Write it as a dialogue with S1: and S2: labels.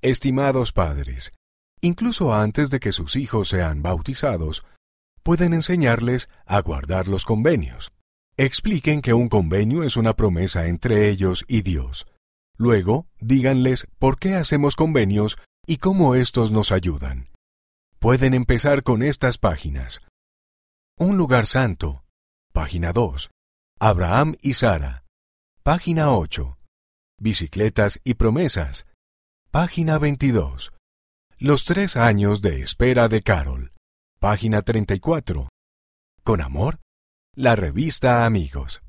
S1: Estimados padres, incluso antes de que sus hijos sean bautizados, pueden enseñarles a guardar los convenios. Expliquen que un convenio es una promesa entre ellos y Dios. Luego, díganles por qué hacemos convenios y cómo estos nos ayudan. Pueden empezar con estas páginas. Un lugar santo. Página 2. Abraham y Sara. Página 8. Bicicletas y promesas. Página 22. Los tres años de espera de Carol. Página 34. Con amor. La revista Amigos.